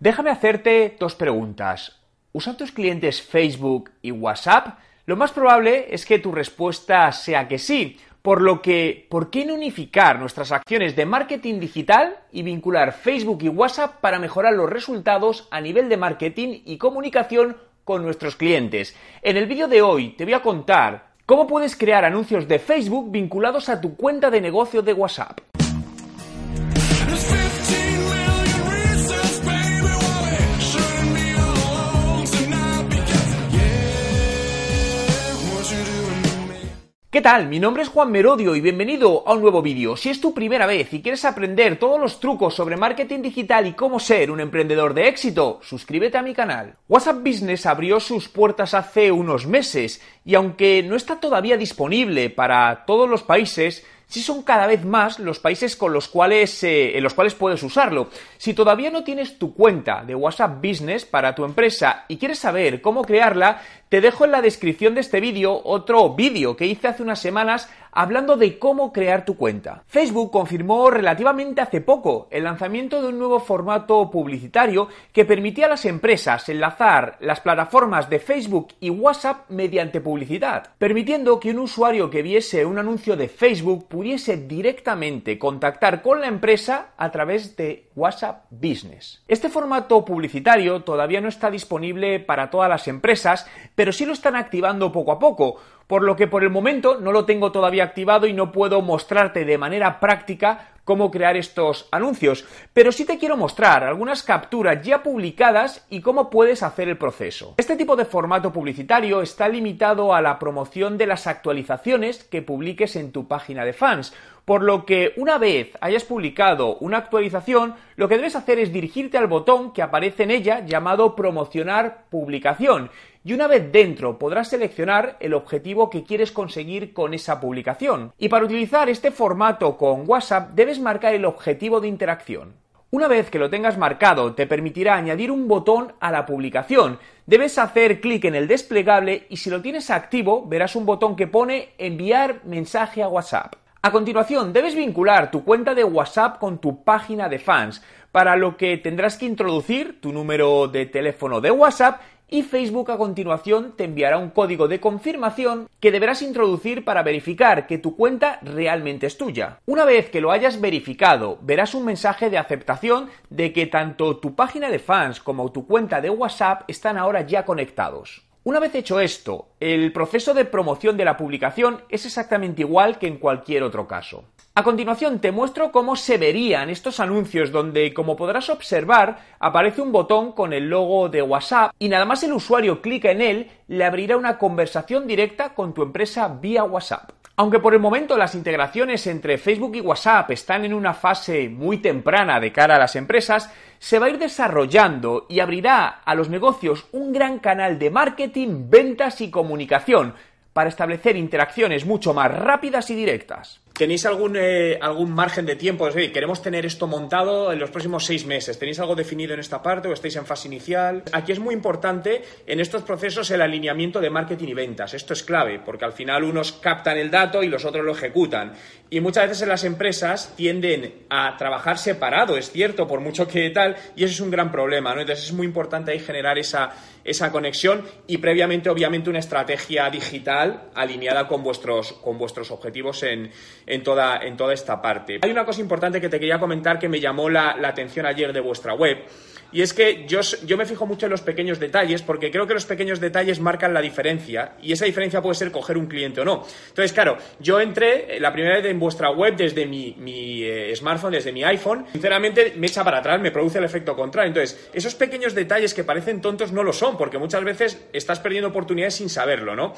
Déjame hacerte dos preguntas. ¿Usan tus clientes Facebook y WhatsApp? Lo más probable es que tu respuesta sea que sí, por lo que, ¿por qué no unificar nuestras acciones de marketing digital y vincular Facebook y WhatsApp para mejorar los resultados a nivel de marketing y comunicación con nuestros clientes? En el vídeo de hoy te voy a contar cómo puedes crear anuncios de Facebook vinculados a tu cuenta de negocio de WhatsApp. ¿Qué tal? Mi nombre es Juan Merodio y bienvenido a un nuevo vídeo. Si es tu primera vez y quieres aprender todos los trucos sobre marketing digital y cómo ser un emprendedor de éxito, suscríbete a mi canal. WhatsApp Business abrió sus puertas hace unos meses y aunque no está todavía disponible para todos los países, sí son cada vez más los países con los cuales, eh, en los cuales puedes usarlo. Si todavía no tienes tu cuenta de WhatsApp Business para tu empresa y quieres saber cómo crearla, te dejo en la descripción de este vídeo otro vídeo que hice hace unas semanas hablando de cómo crear tu cuenta. Facebook confirmó relativamente hace poco el lanzamiento de un nuevo formato publicitario que permitía a las empresas enlazar las plataformas de Facebook y WhatsApp mediante publicidad, permitiendo que un usuario que viese un anuncio de Facebook pudiese directamente contactar con la empresa a través de WhatsApp Business. Este formato publicitario todavía no está disponible para todas las empresas, pero sí lo están activando poco a poco, por lo que por el momento no lo tengo todavía activado y no puedo mostrarte de manera práctica cómo crear estos anuncios, pero sí te quiero mostrar algunas capturas ya publicadas y cómo puedes hacer el proceso. Este tipo de formato publicitario está limitado a la promoción de las actualizaciones que publiques en tu página de fans, por lo que una vez hayas publicado una actualización, lo que debes hacer es dirigirte al botón que aparece en ella llamado promocionar publicación y una vez dentro podrás seleccionar el objetivo que quieres conseguir con esa publicación. Y para utilizar este formato con WhatsApp debes marcar el objetivo de interacción. Una vez que lo tengas marcado, te permitirá añadir un botón a la publicación. Debes hacer clic en el desplegable y si lo tienes activo, verás un botón que pone enviar mensaje a WhatsApp. A continuación, debes vincular tu cuenta de WhatsApp con tu página de fans, para lo que tendrás que introducir tu número de teléfono de WhatsApp y Facebook a continuación te enviará un código de confirmación que deberás introducir para verificar que tu cuenta realmente es tuya. Una vez que lo hayas verificado, verás un mensaje de aceptación de que tanto tu página de fans como tu cuenta de WhatsApp están ahora ya conectados. Una vez hecho esto, el proceso de promoción de la publicación es exactamente igual que en cualquier otro caso. A continuación te muestro cómo se verían estos anuncios donde, como podrás observar, aparece un botón con el logo de WhatsApp y nada más el usuario clica en él, le abrirá una conversación directa con tu empresa vía WhatsApp. Aunque por el momento las integraciones entre Facebook y WhatsApp están en una fase muy temprana de cara a las empresas, se va a ir desarrollando y abrirá a los negocios un gran canal de marketing, ventas y comunicación para establecer interacciones mucho más rápidas y directas. ¿Tenéis algún, eh, algún margen de tiempo? Queremos tener esto montado en los próximos seis meses. ¿Tenéis algo definido en esta parte o estáis en fase inicial? Aquí es muy importante en estos procesos el alineamiento de marketing y ventas. Esto es clave, porque al final unos captan el dato y los otros lo ejecutan. Y muchas veces en las empresas tienden a trabajar separado, es cierto, por mucho que tal, y eso es un gran problema, ¿no? Entonces es muy importante ahí generar esa, esa conexión y previamente, obviamente, una estrategia digital alineada con vuestros, con vuestros objetivos en en toda, en toda esta parte. Hay una cosa importante que te quería comentar que me llamó la, la atención ayer de vuestra web. Y es que yo, yo, me fijo mucho en los pequeños detalles porque creo que los pequeños detalles marcan la diferencia y esa diferencia puede ser coger un cliente o no. Entonces, claro, yo entré eh, la primera vez en vuestra web desde mi, mi eh, smartphone, desde mi iPhone. Sinceramente, me echa para atrás, me produce el efecto contrario. Entonces, esos pequeños detalles que parecen tontos no lo son porque muchas veces estás perdiendo oportunidades sin saberlo, ¿no?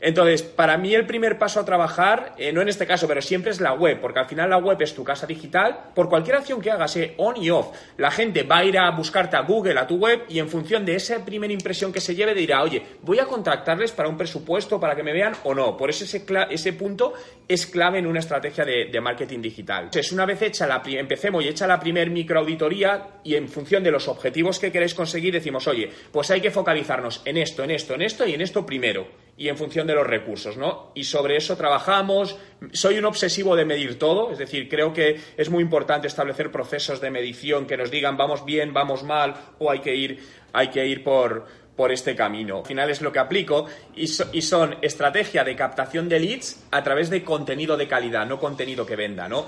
Entonces, para mí el primer paso a trabajar, eh, no en este caso, pero siempre es la web, porque al final la web es tu casa digital. Por cualquier acción que hagas, eh, on y off, la gente va a ir a buscarte a Google, a tu web, y en función de esa primera impresión que se lleve, dirá, oye, voy a contactarles para un presupuesto, para que me vean o no. Por eso ese, ese punto es clave en una estrategia de, marketing digital. Entonces, una vez hecha la, empecemos y hecha la primer microauditoría, y en función de los objetivos que queréis conseguir, decimos, oye, pues hay que focalizarnos en esto, en esto, en esto y en esto primero y en función de los recursos, ¿no? Y sobre eso trabajamos. Soy un obsesivo de medir todo, es decir, creo que es muy importante establecer procesos de medición que nos digan vamos bien, vamos mal o hay que ir, hay que ir por, por este camino. Al final es lo que aplico y, son estrategia de captación de leads a través de contenido de calidad, no contenido que venda, ¿no?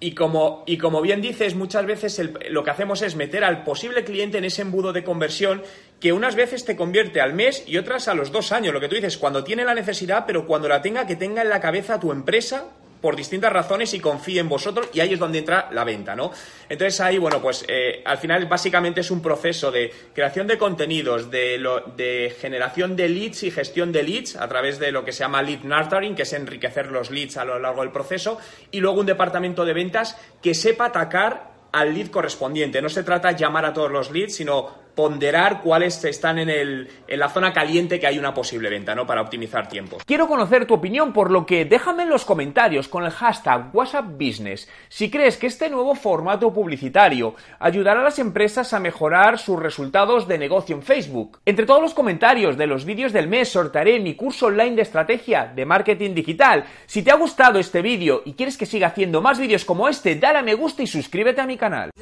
Y, como, y como, bien dices, muchas veces lo que hacemos es meter al posible cliente en ese embudo de conversión que unas veces te convierte al mes y otras a los dos años. Lo que tú dices, cuando tiene la necesidad, pero cuando la tenga, que tenga en la cabeza tu empresa por distintas razones y confíe en vosotros y ahí es donde entra la venta, ¿no? Entonces ahí, bueno, pues eh, al final básicamente es un proceso de creación de contenidos, de, de generación de leads y gestión de leads a través de lo que se llama lead nurturing, que es enriquecer los leads a lo largo del proceso, y luego un departamento de ventas que sepa atacar al lead correspondiente. No se trata de llamar a todos los leads, sino ponderar cuáles están en, el, en la zona caliente que hay una posible venta, ¿no? Para optimizar tiempo. Quiero conocer tu opinión, por lo que déjame en los comentarios con el hashtag WhatsApp Business si crees que este nuevo formato publicitario ayudará a las empresas a mejorar sus resultados de negocio en Facebook. Entre todos los comentarios de los vídeos del mes sortearé mi curso online de estrategia de marketing digital. Si te ha gustado este vídeo y quieres que siga haciendo más vídeos como este, dale a me gusta y suscríbete a mi canal.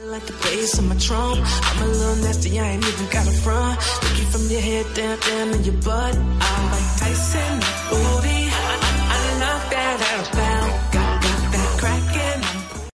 Even got a front. Looking from your head down, down to your butt. I'm like Tyson. Ooh.